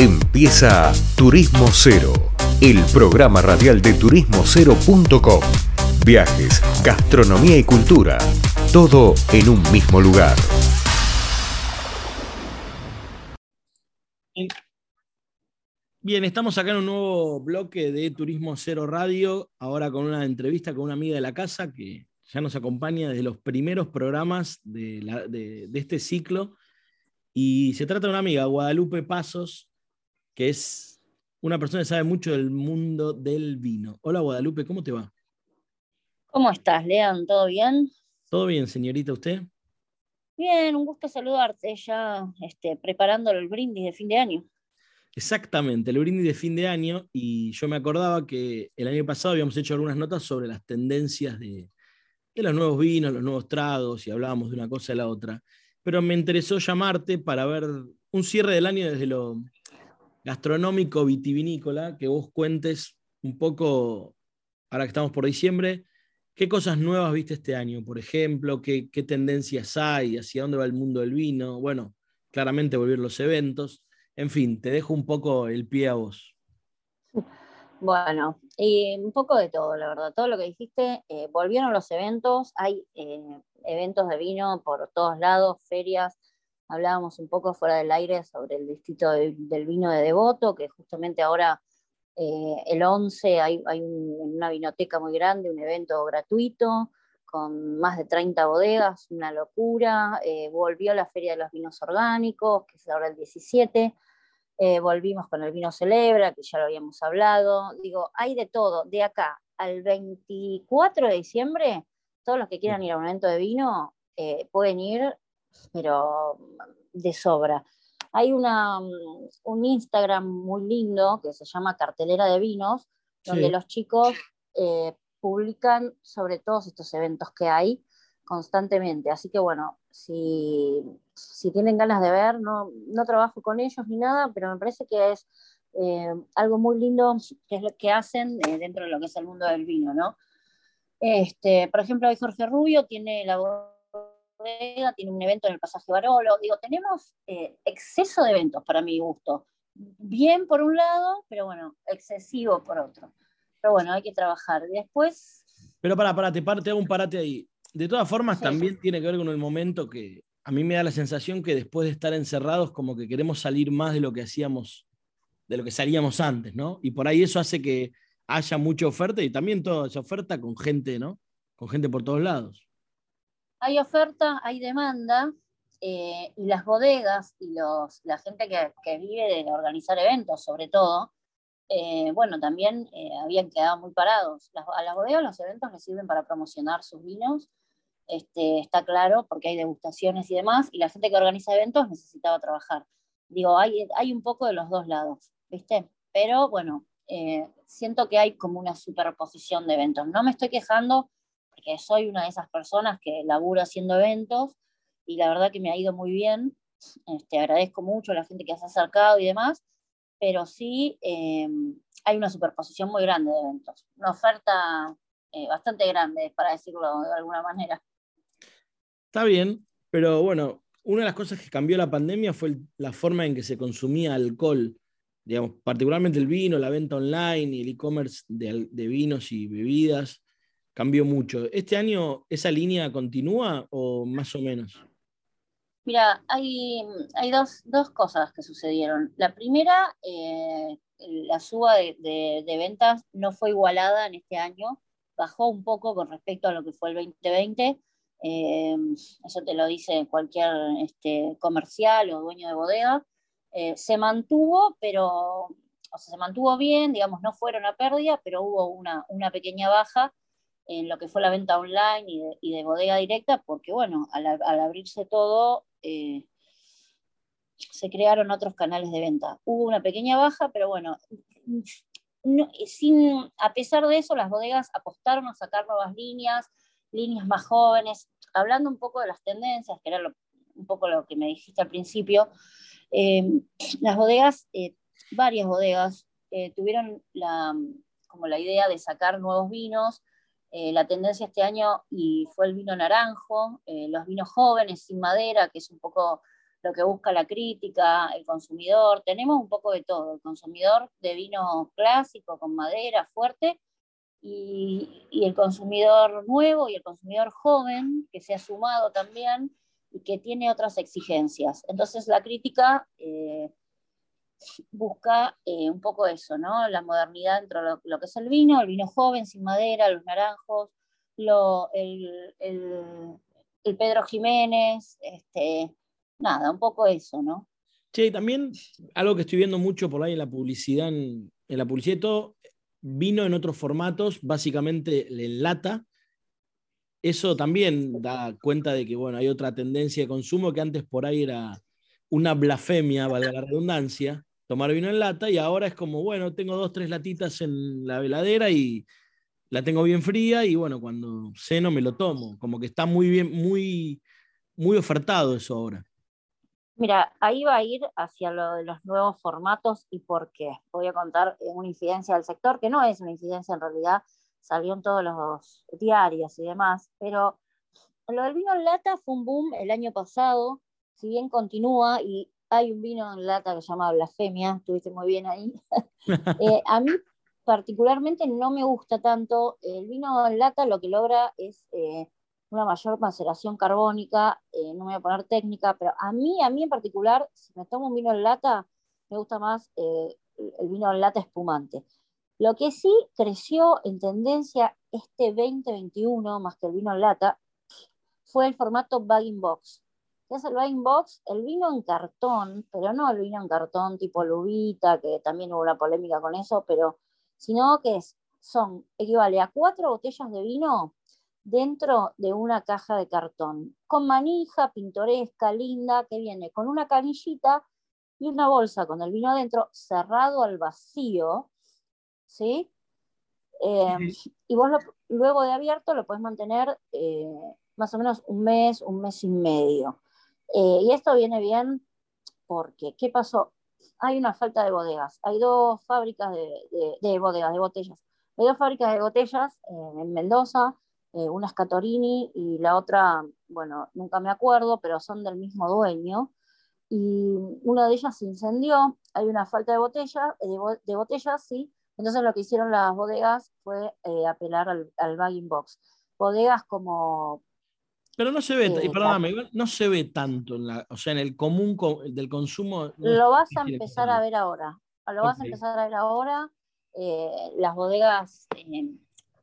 Empieza Turismo Cero, el programa radial de turismocero.com. Viajes, gastronomía y cultura, todo en un mismo lugar. Bien, estamos acá en un nuevo bloque de Turismo Cero Radio, ahora con una entrevista con una amiga de la casa que ya nos acompaña desde los primeros programas de, este ciclo. Y se trata de una amiga, Guadalupe Pasos, que es una persona que sabe mucho del mundo del vino. Hola Guadalupe, ¿cómo te va? ¿Cómo estás, León? ¿Todo bien? Todo bien, señorita, ¿usted? Bien, un gusto saludarte, ya este, preparando el brindis de fin de año. Exactamente, el brindis de fin de año, y yo me acordaba que el año pasado habíamos hecho algunas notas sobre las tendencias de, los nuevos vinos, los nuevos tragos, y hablábamos de una cosa a la otra. Pero me interesó llamarte para ver un cierre del año desde lo gastronómico vitivinícola, que vos cuentes un poco, ahora que estamos por diciembre, qué cosas nuevas viste este año, por ejemplo, qué, tendencias hay, hacia dónde va el mundo del vino, bueno, claramente volver los eventos en fin, te dejo un poco el pie a vos. Bueno, un poco de todo, la verdad. Todo lo que dijiste, eh, volvieron los eventos, hay eh, eventos de vino por todos lados, ferias. Hablábamos un poco fuera del aire sobre el distrito del vino de Devoto, que justamente ahora eh, el 11 hay, hay una vinoteca muy grande, un evento gratuito con más de 30 bodegas, una locura. volvió la Feria de los Vinos Orgánicos, que es ahora el 17. Eh, volvimos con el vino Celebra, que ya lo habíamos hablado. Digo, hay de todo. De acá al 24 de diciembre, todos los que quieran ir a un evento de vino eh, pueden ir, pero de sobra. Hay una, mm, un Instagram muy lindo que se llama Cartelera de Vinos, donde los chicos eh, publican sobre todos estos eventos que hay constantemente. Así que bueno, si, si tienen ganas de ver, no, no, trabajo con ellos ni nada, pero me parece que es eh, algo muy lindo que es lo que hacen eh, dentro de lo que es el mundo del vino, ¿no? Este, por ejemplo, hoy Jorge Rubio tiene la bodega, tiene un evento en el pasaje Barolo. Digo, tenemos eh, exceso de eventos para mi gusto. Bien por un lado, pero bueno, excesivo por otro. Pero bueno, hay que trabajar. Después. Pero para, para, te, te hago un parate ahí de todas formas, también tiene que ver con el momento que a mí me da la sensación que después de estar encerrados, como que queremos salir más de lo que hacíamos, de lo que salíamos antes, ¿no? Y por ahí eso hace que haya mucha oferta y también toda esa oferta con gente, ¿no? Con gente por todos lados. Hay oferta, hay demanda, eh, y las bodegas y los, la gente que, vive de organizar eventos, sobre todo, eh, bueno, también eh, habían quedado muy parados. a las bodegas los eventos les sirven para promocionar sus vinos este, está claro, porque hay degustaciones y demás, y la gente que organiza eventos necesitaba trabajar. Digo, hay, hay un poco de los dos lados, ¿viste? Pero bueno, eh, siento que hay como una superposición de eventos. No me estoy quejando porque soy una de esas personas que laburo haciendo eventos y la verdad que me ha ido muy bien. Este, agradezco mucho a la gente que se ha acercado y demás, pero sí eh, hay una superposición muy grande de eventos, una oferta eh, bastante grande, para decirlo de alguna manera. Está bien, pero bueno, una de las cosas que cambió la pandemia fue la forma en que se consumía alcohol, digamos, particularmente el vino, la venta online y el e-commerce de, vinos y bebidas cambió mucho. ¿Este año esa línea continúa o más o menos? Mira, hay, hay dos, cosas que sucedieron. La primera, eh, la suba de, de, ventas no fue igualada en este año, bajó un poco con respecto a lo que fue el 2020, eh, eso te lo dice cualquier este, comercial o dueño de bodega, eh, se mantuvo, pero, o sea, se mantuvo bien, digamos, no fueron a pérdida, pero hubo una, una pequeña baja en lo que fue la venta online y de, bodega directa, porque bueno, al, abrirse todo, eh, se crearon otros canales de venta. Hubo una pequeña baja, pero bueno, sin, a pesar de eso, las bodegas apostaron a sacar nuevas líneas, líneas más jóvenes, hablando un poco de las tendencias, que era un poco lo que me dijiste al principio, eh, las bodegas, eh, varias bodegas, tuvieron como la idea de sacar nuevos vinos. La tendencia este año y fue el vino naranjo, los vinos jóvenes sin madera, que es un poco lo que busca la crítica, el consumidor, tenemos un poco de todo, el consumidor de vino clásico, con madera, fuerte, y, el consumidor nuevo y el consumidor joven, que se ha sumado también y que tiene otras exigencias. Entonces la crítica eh, busca eh, un poco eso, ¿no? La modernidad dentro de lo, que es el vino, el vino joven, sin madera, los naranjos, lo, el, el Pedro Jiménez, este, nada, un poco eso, ¿no? Sí, también algo que estoy viendo mucho por ahí en la publicidad, en, la publicidad todo, vino en otros formatos, básicamente en lata. Eso también da cuenta de que bueno, hay otra tendencia de consumo que antes por ahí era una blasfemia, valga la redundancia, tomar vino en lata, y ahora es como, bueno, tengo dos, tres latitas en la veladera y la tengo bien fría, y bueno, cuando ceno me lo tomo. Como que está muy bien, muy, muy ofertado eso ahora. Mira, ahí va a ir hacia lo de los nuevos formatos y por qué. Voy a contar una incidencia del sector, que no es una incidencia en realidad, salió en todos los diarios y demás, pero lo del vino en lata fue un boom el año pasado, si bien continúa y hay un vino en lata que se llama Blasfemia, estuviste muy bien ahí. Eh, a mí particularmente no me gusta tanto, el vino en lata lo que logra es... Eh, una mayor maceración carbónica, eh, no me voy a poner técnica, pero a mí, a mí en particular, si me tomo un vino en lata, me gusta más eh, el vino en lata espumante. Lo que sí creció en tendencia este 2021, más que el vino en lata, fue el formato bagging box. ¿Qué es el bagging box? El vino en cartón, pero no el vino en cartón tipo lubita, que también hubo una polémica con eso, pero sino que es, son, equivale a cuatro botellas de vino dentro de una caja de cartón, con manija, pintoresca, linda, que viene con una canillita y una bolsa con el vino adentro, cerrado al vacío, ¿sí? Em, y vos luego de abierto lo puedes mantener eh, más o menos un mes, un mes y medio. Eh, y esto viene bien porque, ¿qué pasó? Hay una falta de bodegas. Hay dos fábricas de, bodegas, de botellas. Hay dos fábricas de botellas eh, en Mendoza, eh, una es Catorini y la otra, bueno, nunca me acuerdo, pero son del mismo dueño. Y una de ellas se incendió, hay una falta de, botella, de, botellas, sí. Entonces lo que hicieron las bodegas fue apelar al, al, bagging box. Bodegas como... Pero no se ve, eh, perdóname, no se ve tanto, en la, o sea, en el común del consumo. lo vas a empezar a ver ahora. Lo vas a empezar a ver ahora. las bodegas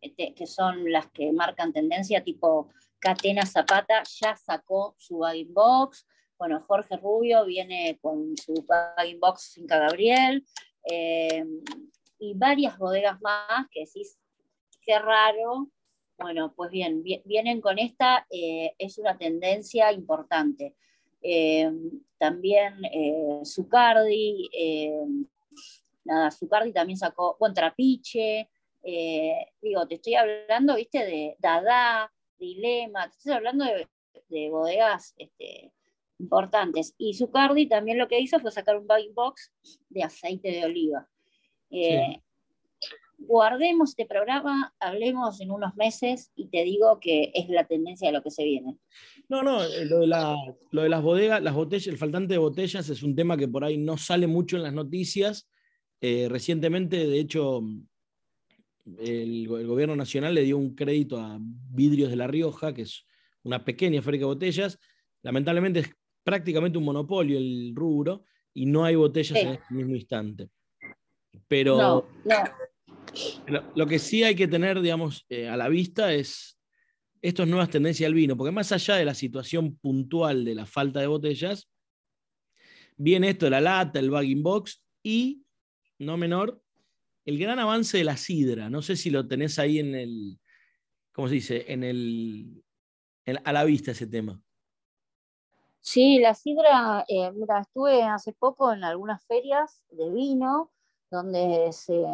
este, que son las que marcan tendencia, tipo Catena Zapata, ya sacó su bagging box. Bueno, Jorge Rubio viene con su bagging box Finca Gabriel. Eh, y varias bodegas más que decís, qué raro. Bueno, pues bien, vienen con esta, eh, es una tendencia importante. Eh, también Zucardi, nada, Zucardi también sacó, bueno, Trapiche, eh, digo, te estoy hablando, viste, de Dada, Dilema, te estoy hablando de, bodegas este, importantes. Y Zucardi también lo que hizo fue sacar un bag box de aceite de oliva. Eh, guardemos este programa, hablemos en unos meses y te digo que es la tendencia de lo que se viene. No, no, eh, lo de, las bodegas, las botellas, el faltante de botellas es un tema que por ahí no sale mucho en las noticias. recientemente, de hecho, el, gobierno nacional le dio un crédito a Vidrios de La Rioja, que es una pequeña fábrica de botellas. Lamentablemente es prácticamente un monopolio el rubro y no hay botellas en este mismo instante. Pero Lo, que sí hay que tener, digamos, eh, a la vista es estas nuevas tendencias al vino, porque más allá de la situación puntual de la falta de botellas, viene esto de la lata, el bagging box y, no menor, el gran avance de la sidra. No sé si lo tenés ahí en el, ¿cómo se dice? En el, a la vista ese tema. Sí, la sidra, eh, mira, estuve hace poco en algunas ferias de vino donde se,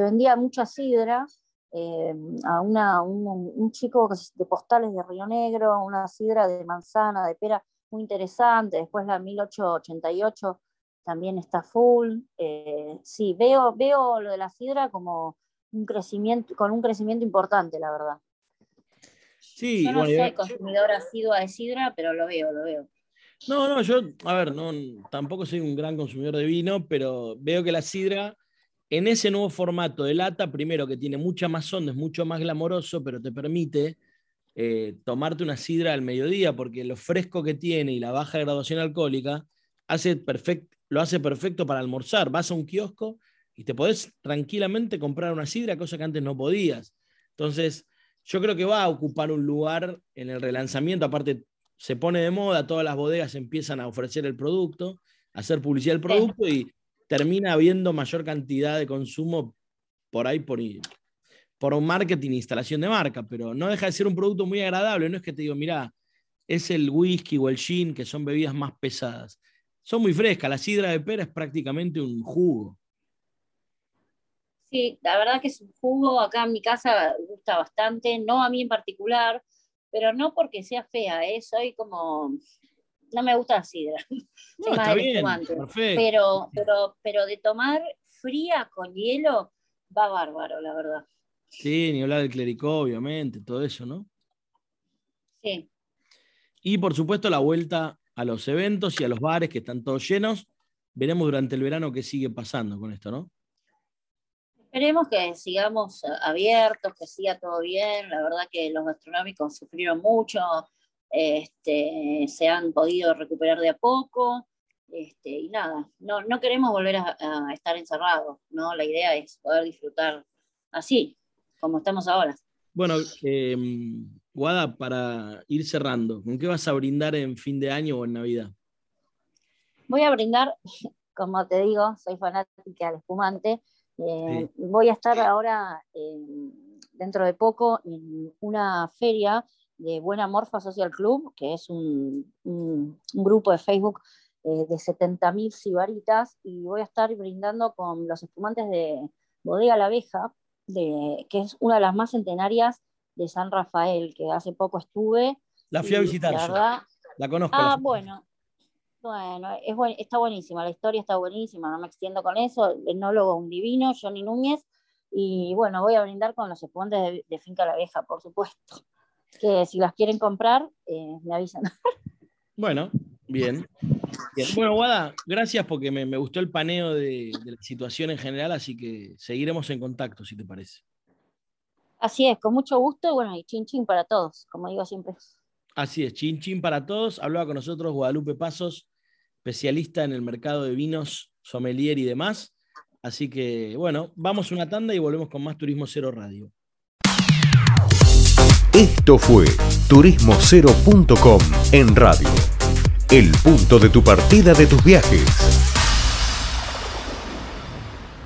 vendía mucha sidra. Eh, a una, un, un, chico de postales de Río Negro, una sidra de manzana, de pera, muy interesante. Después la 1888 también está full. Eh, sí, veo, veo lo de la sidra como un crecimiento, con un crecimiento importante, la verdad. Sí, yo no soy consumidor asidua de sidra, pero lo veo, lo veo. No, no, yo, a ver, no, tampoco soy un gran consumidor de vino, pero veo que la sidra, en ese nuevo formato de lata, primero que tiene mucha más onda, es mucho más glamoroso, pero te permite eh, tomarte una sidra al mediodía, porque lo fresco que tiene y la baja graduación alcohólica hace lo hace perfecto para almorzar. Vas a un kiosco y te podés tranquilamente comprar una sidra, cosa que antes no podías. Entonces, yo creo que va a ocupar un lugar en el relanzamiento, aparte se pone de moda, todas las bodegas empiezan a ofrecer el producto, a hacer publicidad del producto y termina habiendo mayor cantidad de consumo por ahí, por, por marketing e instalación de marca, pero no deja de ser un producto muy agradable, no es que te digo, mira, es el whisky o el gin, que son bebidas más pesadas. Son muy frescas, la sidra de pera es prácticamente un jugo. Sí, la verdad que es un jugo, acá en mi casa gusta bastante, no a mí en particular, pero no porque sea fea, ¿eh? soy como, no me gusta la sidra, no, está bien, pero, pero, pero de tomar fría con hielo va bárbaro, la verdad. Sí, ni hablar del clericó, obviamente, todo eso, ¿no? Sí. Y por supuesto la vuelta a los eventos y a los bares que están todos llenos. Veremos durante el verano qué sigue pasando con esto, ¿no? Esperemos que sigamos abiertos, que siga todo bien. La verdad que los gastronómicos sufrieron mucho, este, se han podido recuperar de a poco. Este, y nada, no, no queremos volver a, estar encerrados, ¿no? La idea es poder disfrutar así, como estamos ahora. Bueno, eh, Guada, para ir cerrando, ¿con qué vas a brindar en fin de año o en Navidad? Voy a brindar, como te digo, soy fanática del espumante, eh, voy a estar ahora, dentro de poco, en una feria de Buena Morfa Social Club, que es un, grupo de Facebook eh, de 70.000 cibaritas, y voy a estar brindando con los espumantes de Bodega La Abeja, de, que es una de las más centenarias de San Rafael, que hace poco estuve. La fui a visitar. La, la conozco. Ah, bueno, bueno, es está buenísima, la historia está buenísima, no me extiendo con eso. El enólogo, un divino, Johnny Núñez. Y bueno, voy a brindar con los espumantes de, Finca La Abeja, por supuesto. Que si las quieren comprar, eh, me avisan. Bueno, bien. Bueno, Guada, gracias porque me, gustó el paneo de, de, la situación en general, así que seguiremos en contacto, si te parece. Así es, con mucho gusto, bueno, y chin chin para todos, como digo siempre. Así es, chin chin para todos. Hablaba con nosotros Guadalupe Pasos, especialista en el mercado de vinos, sommelier y demás. Así que, bueno, vamos una tanda y volvemos con más Turismo Cero Radio. Esto fue turismocero.com en radio. El punto de tu partida de tus viajes.